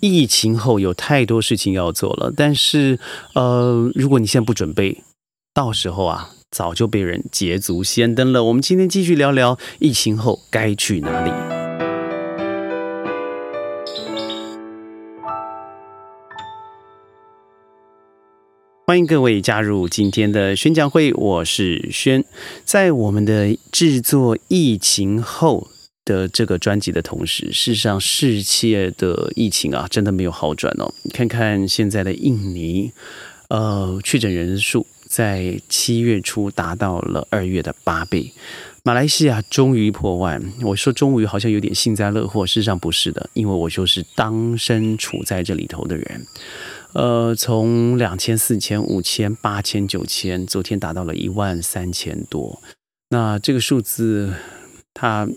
疫情后有太多事情要做了，但是呃，如果你现在不准备，到时候啊，早就被人捷足先登了。我们今天继续聊聊疫情后该去哪里。欢迎各位加入今天的宣讲会，我是轩。在我们的制作疫情后。的这个专辑的同时，事实上，世界的疫情啊，真的没有好转哦。看看现在的印尼，呃，确诊人数在七月初达到了二月的八倍。马来西亚终于破万，我说终于好像有点幸灾乐祸，事实上不是的，因为我就是当身处在这里头的人。呃，从两千、四千、五千、八千、九千，昨天达到了一万三千多。那这个数字，它。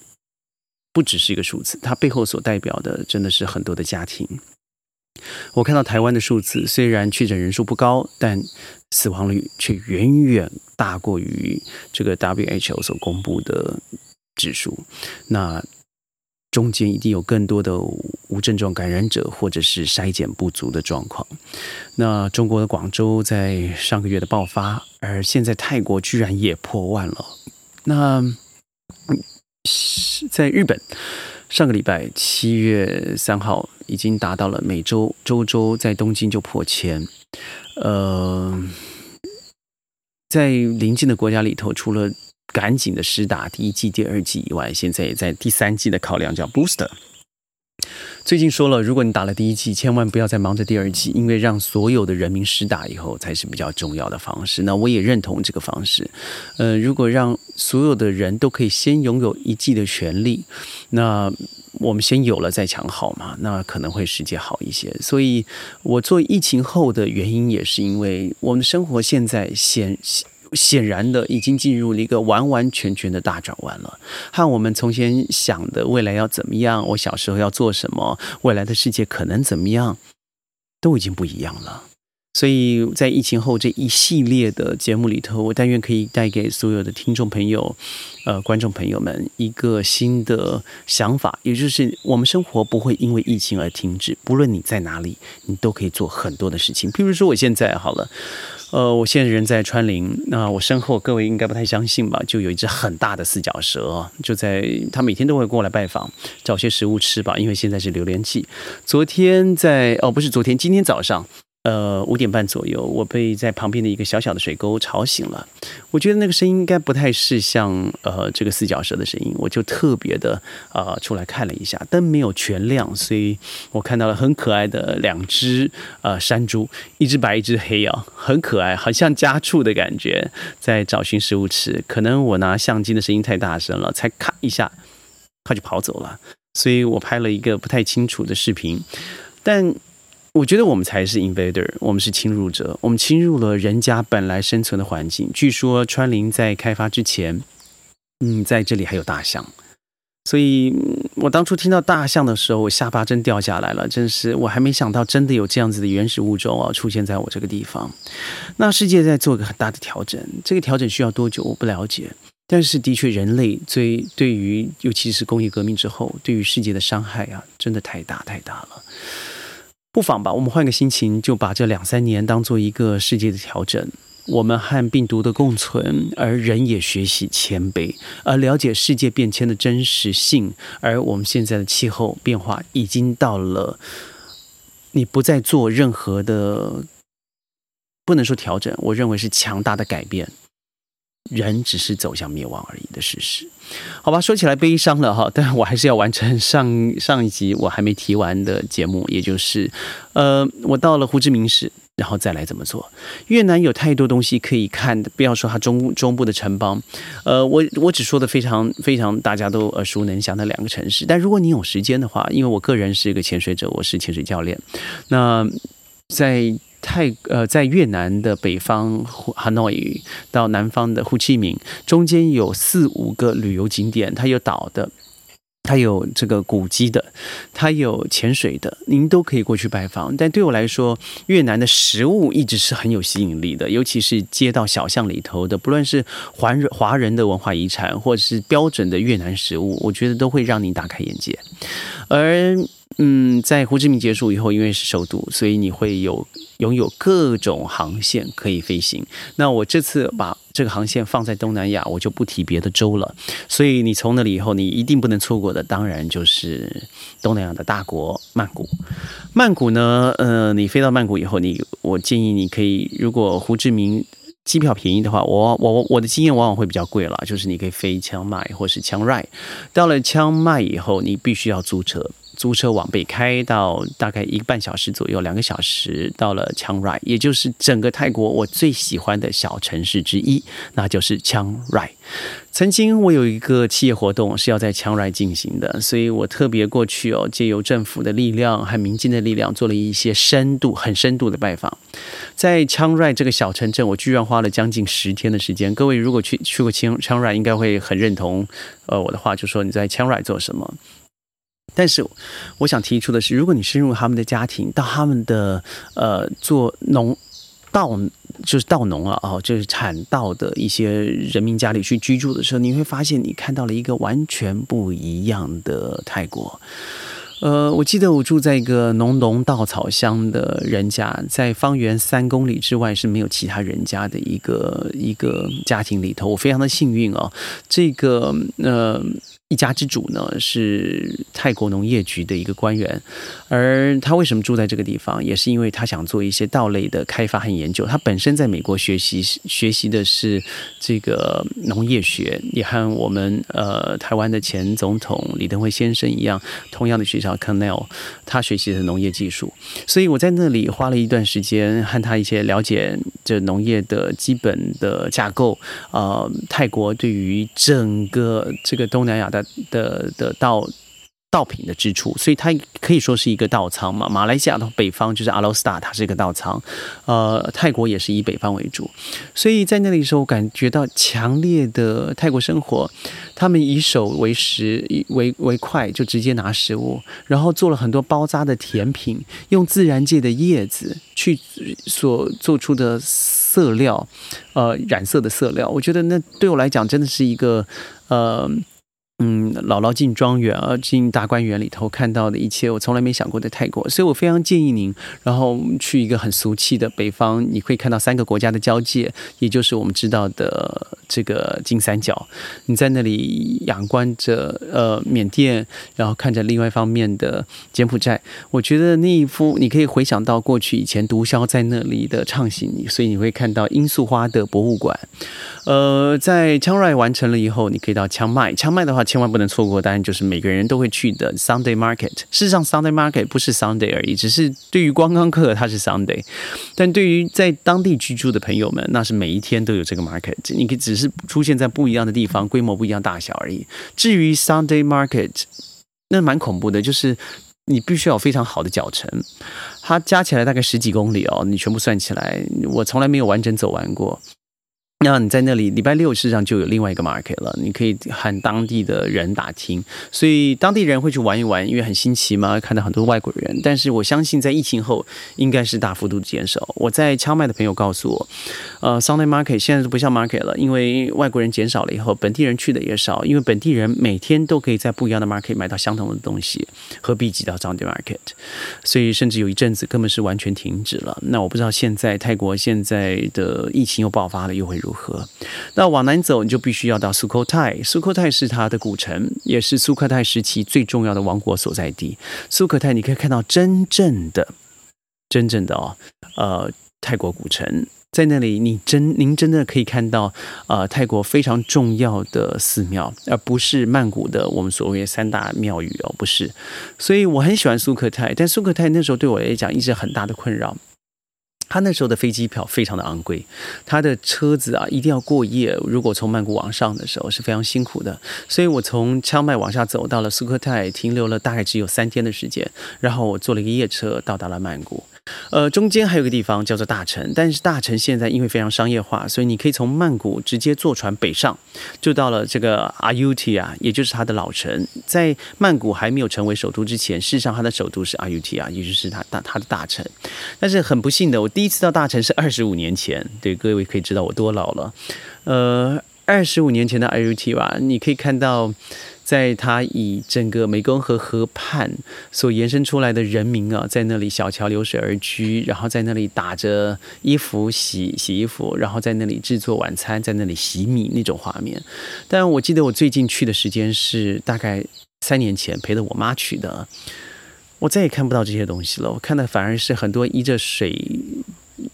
不只是一个数字，它背后所代表的真的是很多的家庭。我看到台湾的数字，虽然确诊人数不高，但死亡率却远远大过于这个 WHO 所公布的指数。那中间一定有更多的无症状感染者，或者是筛检不足的状况。那中国的广州在上个月的爆发，而现在泰国居然也破万了。那。在日本，上个礼拜七月三号已经达到了每周周周在东京就破千。呃，在邻近的国家里头，除了赶紧的施打第一季、第二季以外，现在也在第三季的考量叫 booster。最近说了，如果你打了第一剂，千万不要再忙着第二剂，因为让所有的人民施打以后才是比较重要的方式。那我也认同这个方式。呃，如果让所有的人都可以先拥有一剂的权利，那我们先有了再抢好嘛，那可能会世界好一些。所以我做疫情后的原因，也是因为我们生活现在显。显然的，已经进入了一个完完全全的大转弯了，和我们从前想的未来要怎么样，我小时候要做什么，未来的世界可能怎么样，都已经不一样了。所以在疫情后这一系列的节目里头，我但愿可以带给所有的听众朋友、呃观众朋友们一个新的想法，也就是我们生活不会因为疫情而停止，不论你在哪里，你都可以做很多的事情。譬如说，我现在好了。呃，我现在人在川林，那我身后各位应该不太相信吧？就有一只很大的四脚蛇，就在它每天都会过来拜访，找些食物吃吧，因为现在是榴莲季。昨天在哦，不是昨天，今天早上。呃，五点半左右，我被在旁边的一个小小的水沟吵醒了。我觉得那个声音应该不太是像呃这个四脚蛇的声音，我就特别的啊出来看了一下，灯没有全亮，所以我看到了很可爱的两只呃山猪，一只白一只黑啊，很可爱，好像家畜的感觉，在找寻食物吃。可能我拿相机的声音太大声了，才咔一下，它就跑走了，所以我拍了一个不太清楚的视频，但。我觉得我们才是 invader，我们是侵入者，我们侵入了人家本来生存的环境。据说川林在开发之前，嗯，在这里还有大象，所以我当初听到大象的时候，我下巴真掉下来了，真是我还没想到真的有这样子的原始物种啊出现在我这个地方。那世界在做一个很大的调整，这个调整需要多久我不了解，但是的确人类最对于尤其是工业革命之后，对于世界的伤害啊，真的太大太大了。不妨吧，我们换个心情，就把这两三年当做一个世界的调整。我们和病毒的共存，而人也学习谦卑，而了解世界变迁的真实性。而我们现在的气候变化已经到了，你不再做任何的，不能说调整，我认为是强大的改变。人只是走向灭亡而已的事实，好吧？说起来悲伤了哈，但我还是要完成上上一集我还没提完的节目，也就是，呃，我到了胡志明市，然后再来怎么做？越南有太多东西可以看的，不要说它中中部的城邦，呃，我我只说的非常非常大家都耳熟能详的两个城市，但如果你有时间的话，因为我个人是一个潜水者，我是潜水教练，那在。泰呃，在越南的北方 Hanoi 到南方的胡志明，中间有四五个旅游景点，它有岛的，它有这个古迹的，它有潜水的，您都可以过去拜访。但对我来说，越南的食物一直是很有吸引力的，尤其是街道小巷里头的，不论是华人华人的文化遗产，或者是标准的越南食物，我觉得都会让你大开眼界。而嗯，在胡志明结束以后，因为是首都，所以你会有拥有各种航线可以飞行。那我这次把这个航线放在东南亚，我就不提别的州了。所以你从那里以后，你一定不能错过的，当然就是东南亚的大国曼谷。曼谷呢，呃，你飞到曼谷以后，你我建议你可以，如果胡志明机票便宜的话，我我我的经验往往会比较贵了，就是你可以飞枪麦或是枪 r i 到了枪麦以后，你必须要租车。租车往北开到大概一个半小时左右，两个小时到了枪 r 也就是整个泰国我最喜欢的小城市之一，那就是枪 r 曾经我有一个企业活动是要在枪 r 进行的，所以我特别过去哦，借由政府的力量和民间的力量，做了一些深度、很深度的拜访。在枪 r 这个小城镇，我居然花了将近十天的时间。各位如果去去过枪枪 r 应该会很认同呃我的话，就说你在枪 r 做什么。但是，我想提出的是，如果你深入他们的家庭，到他们的呃做农稻，就是稻农啊，哦，就是产稻的一些人民家里去居住的时候，你会发现你看到了一个完全不一样的泰国。呃，我记得我住在一个浓浓稻草香的人家，在方圆三公里之外是没有其他人家的一个一个家庭里头，我非常的幸运哦，这个呃。一家之主呢是泰国农业局的一个官员，而他为什么住在这个地方，也是因为他想做一些稻类的开发和研究。他本身在美国学习学习的是这个农业学，也和我们呃台湾的前总统李登辉先生一样，同样的学校 Cornell，他学习的农业技术。所以我在那里花了一段时间，和他一些了解这农业的基本的架构。呃，泰国对于整个这个东南亚的的的稻稻品的支出，所以它可以说是一个稻仓嘛。马来西亚的北方就是阿罗斯塔，它是一个稻仓。呃，泰国也是以北方为主，所以在那里时候，感觉到强烈的泰国生活。他们以手为食，为为筷，就直接拿食物，然后做了很多包扎的甜品，用自然界的叶子去所做出的色料，呃，染色的色料。我觉得那对我来讲，真的是一个呃。嗯，姥姥进庄园啊，进大观园里头看到的一切，我从来没想过的泰国，所以我非常建议您，然后去一个很俗气的北方，你会看到三个国家的交界，也就是我们知道的这个金三角。你在那里仰观着呃缅甸，然后看着另外一方面的柬埔寨，我觉得那一幅你可以回想到过去以前毒枭在那里的畅行，所以你会看到罂粟花的博物馆。呃，在枪 r 完成了以后，你可以到枪麦，枪麦的话千万不能错过，当然就是每个人都会去的 Sunday Market。事实上，Sunday Market 不是 Sunday 而已，只是对于观光客它是 Sunday，但对于在当地居住的朋友们，那是每一天都有这个 Market。你可以只是出现在不一样的地方，规模不一样，大小而已。至于 Sunday Market，那蛮恐怖的，就是你必须要有非常好的脚程，它加起来大概十几公里哦，你全部算起来，我从来没有完整走完过。那你在那里礼拜六事实上就有另外一个 market 了，你可以和当地的人打听，所以当地人会去玩一玩，因为很新奇嘛，看到很多外国人。但是我相信在疫情后应该是大幅度减少。我在枪麦的朋友告诉我，呃，Sunday market 现在都不像 market 了，因为外国人减少了以后，本地人去的也少，因为本地人每天都可以在不一样的 market 买到相同的东西，何必挤到 Sunday market？所以甚至有一阵子根本是完全停止了。那我不知道现在泰国现在的疫情又爆发了，又会如河，那往南走，你就必须要到苏克泰。苏克泰是它的古城，也是苏克泰时期最重要的王国所在地。苏克泰，你可以看到真正的、真正的哦，呃，泰国古城在那里。你真，您真的可以看到，呃，泰国非常重要的寺庙，而不是曼谷的我们所谓三大庙宇哦，不是。所以我很喜欢苏克泰，但苏克泰那时候对我来讲一直很大的困扰。他那时候的飞机票非常的昂贵，他的车子啊一定要过夜。如果从曼谷往上的时候是非常辛苦的，所以我从枪麦往下走到了苏克泰，停留了大概只有三天的时间，然后我坐了一个夜车到达了曼谷。呃，中间还有个地方叫做大城，但是大城现在因为非常商业化，所以你可以从曼谷直接坐船北上，就到了这个阿尤提亚，也就是它的老城。在曼谷还没有成为首都之前，事实上它的首都是阿尤提亚，也就是它大它的大城。但是很不幸的，我第一次到大城是二十五年前，对各位可以知道我多老了。呃，二十五年前的阿尤提亚，你可以看到。在它以整个湄公河河畔所延伸出来的人民啊，在那里小桥流水而居，然后在那里打着衣服洗洗衣服，然后在那里制作晚餐，在那里洗米那种画面。但我记得我最近去的时间是大概三年前，陪着我妈去的。我再也看不到这些东西了，我看的反而是很多依着水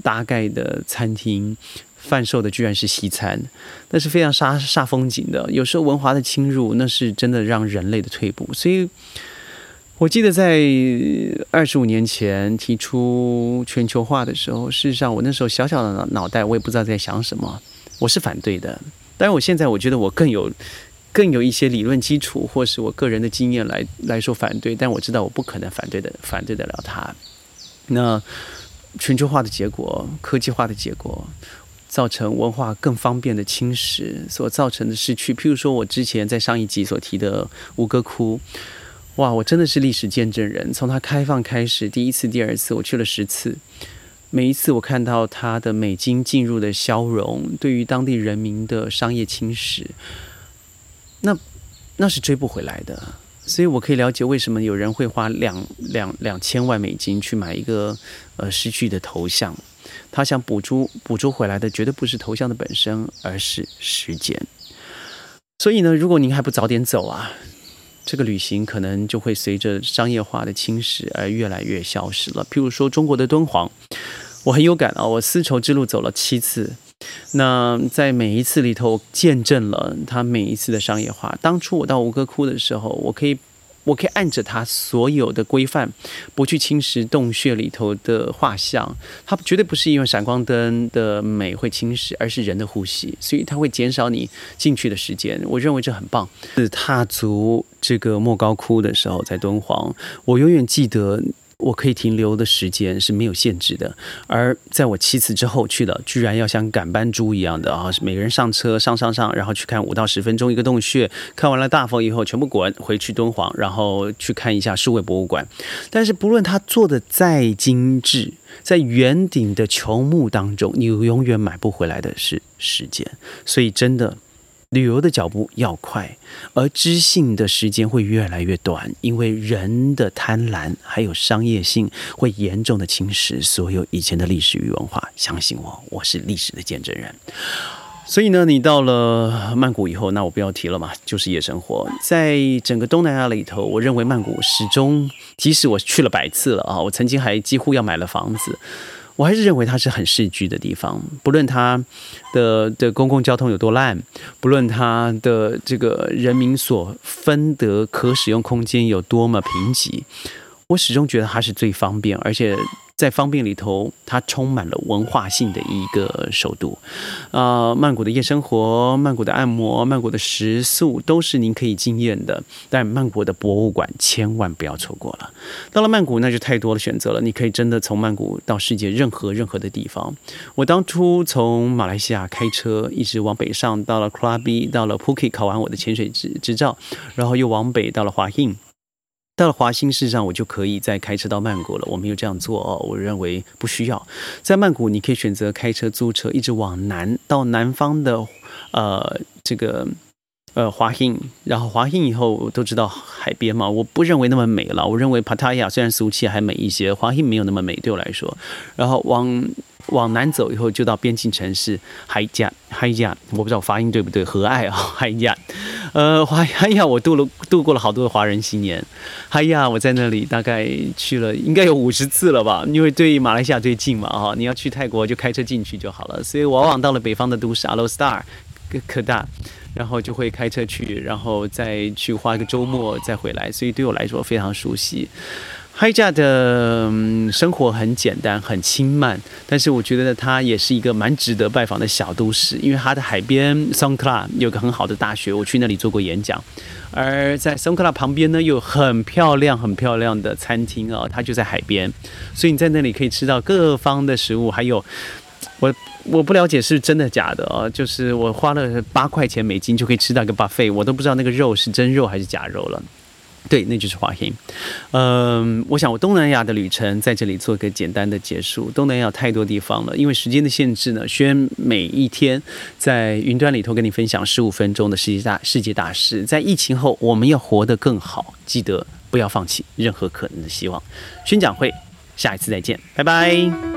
搭盖的餐厅，贩售的居然是西餐，那是非常煞煞风景的。有时候文化的侵入，那是真的让人类的退步。所以，我记得在二十五年前提出全球化的时候，事实上我那时候小小的脑袋，我也不知道在想什么，我是反对的。但是我现在我觉得我更有。更有一些理论基础，或是我个人的经验来来说反对，但我知道我不可能反对的，反对得了他。那全球化的结果，科技化的结果，造成文化更方便的侵蚀所造成的失去。譬如说，我之前在上一集所提的吴哥窟，哇，我真的是历史见证人。从它开放开始，第一次、第二次，我去了十次，每一次我看到它的美金进入的消融，对于当地人民的商业侵蚀。那那是追不回来的，所以我可以了解为什么有人会花两两两千万美金去买一个呃失去的头像，他想捕捉捕捉回来的绝对不是头像的本身，而是时间。所以呢，如果您还不早点走啊，这个旅行可能就会随着商业化的侵蚀而越来越消失了。譬如说中国的敦煌，我很有感啊，我丝绸之路走了七次。那在每一次里头，见证了他每一次的商业化。当初我到吴哥窟的时候，我可以，我可以按着它所有的规范，不去侵蚀洞穴里头的画像。它绝对不是因为闪光灯的美会侵蚀，而是人的呼吸，所以它会减少你进去的时间。我认为这很棒。是踏足这个莫高窟的时候，在敦煌，我永远记得。我可以停留的时间是没有限制的，而在我七次之后去了，居然要像赶班猪一样的啊，每个人上车上上上，然后去看五到十分钟一个洞穴，看完了大佛以后全部滚回去敦煌，然后去看一下数位博物馆。但是不论他做的再精致，在圆顶的球幕当中，你永远买不回来的是时间。所以真的。旅游的脚步要快，而知性的时间会越来越短，因为人的贪婪还有商业性会严重的侵蚀所有以前的历史与文化。相信我，我是历史的见证人。所以呢，你到了曼谷以后，那我不要提了嘛，就是夜生活。在整个东南亚里头，我认为曼谷始终，即使我去了百次了啊，我曾经还几乎要买了房子。我还是认为它是很市居的地方，不论它的的公共交通有多烂，不论它的这个人民所分得可使用空间有多么贫瘠，我始终觉得它是最方便，而且。在方便里头，它充满了文化性的一个首都，啊，曼谷的夜生活、曼谷的按摩、曼谷的食宿都是您可以惊艳的。但曼谷的博物馆千万不要错过了。到了曼谷，那就太多的选择了，你可以真的从曼谷到世界任何任何的地方。我当初从马来西亚开车一直往北上，到了 Krabi，到了 Phuket 考完我的潜水执执照，然后又往北到了华印。到了华兴，事实上我就可以再开车到曼谷了。我没有这样做哦，我认为不需要。在曼谷，你可以选择开车、租车，一直往南到南方的，呃，这个呃华兴。然后华兴以后都知道海边嘛，我不认为那么美了。我认为帕塔亚虽然俗气还美一些，华兴没有那么美对我来说。然后往。往南走以后，就到边境城市海亚，海亚，我不知道发音对不对，和爱啊，海亚，呃，华哎呀，我度了度过了好多的华人新年，哎呀，我在那里大概去了应该有五十次了吧，因为对马来西亚最近嘛，哈，你要去泰国就开车进去就好了，所以往往到了北方的都市阿罗斯达、科大，然后就会开车去，然后再去花一个周末再回来，所以对我来说非常熟悉。海加的生活很简单，很轻慢，但是我觉得它也是一个蛮值得拜访的小都市，因为它的海边桑克拉有个很好的大学，我去那里做过演讲，而在桑克拉旁边呢，有很漂亮、很漂亮的餐厅哦，它就在海边，所以你在那里可以吃到各方的食物，还有我我不了解是真的假的哦，就是我花了八块钱美金就可以吃到一个 buffet，我都不知道那个肉是真肉还是假肉了。对，那就是华黑。嗯，我想我东南亚的旅程在这里做个简单的结束。东南亚太多地方了，因为时间的限制呢，轩每一天在云端里头跟你分享十五分钟的世界大世界大事。在疫情后，我们要活得更好，记得不要放弃任何可能的希望。宣讲会，下一次再见，拜拜。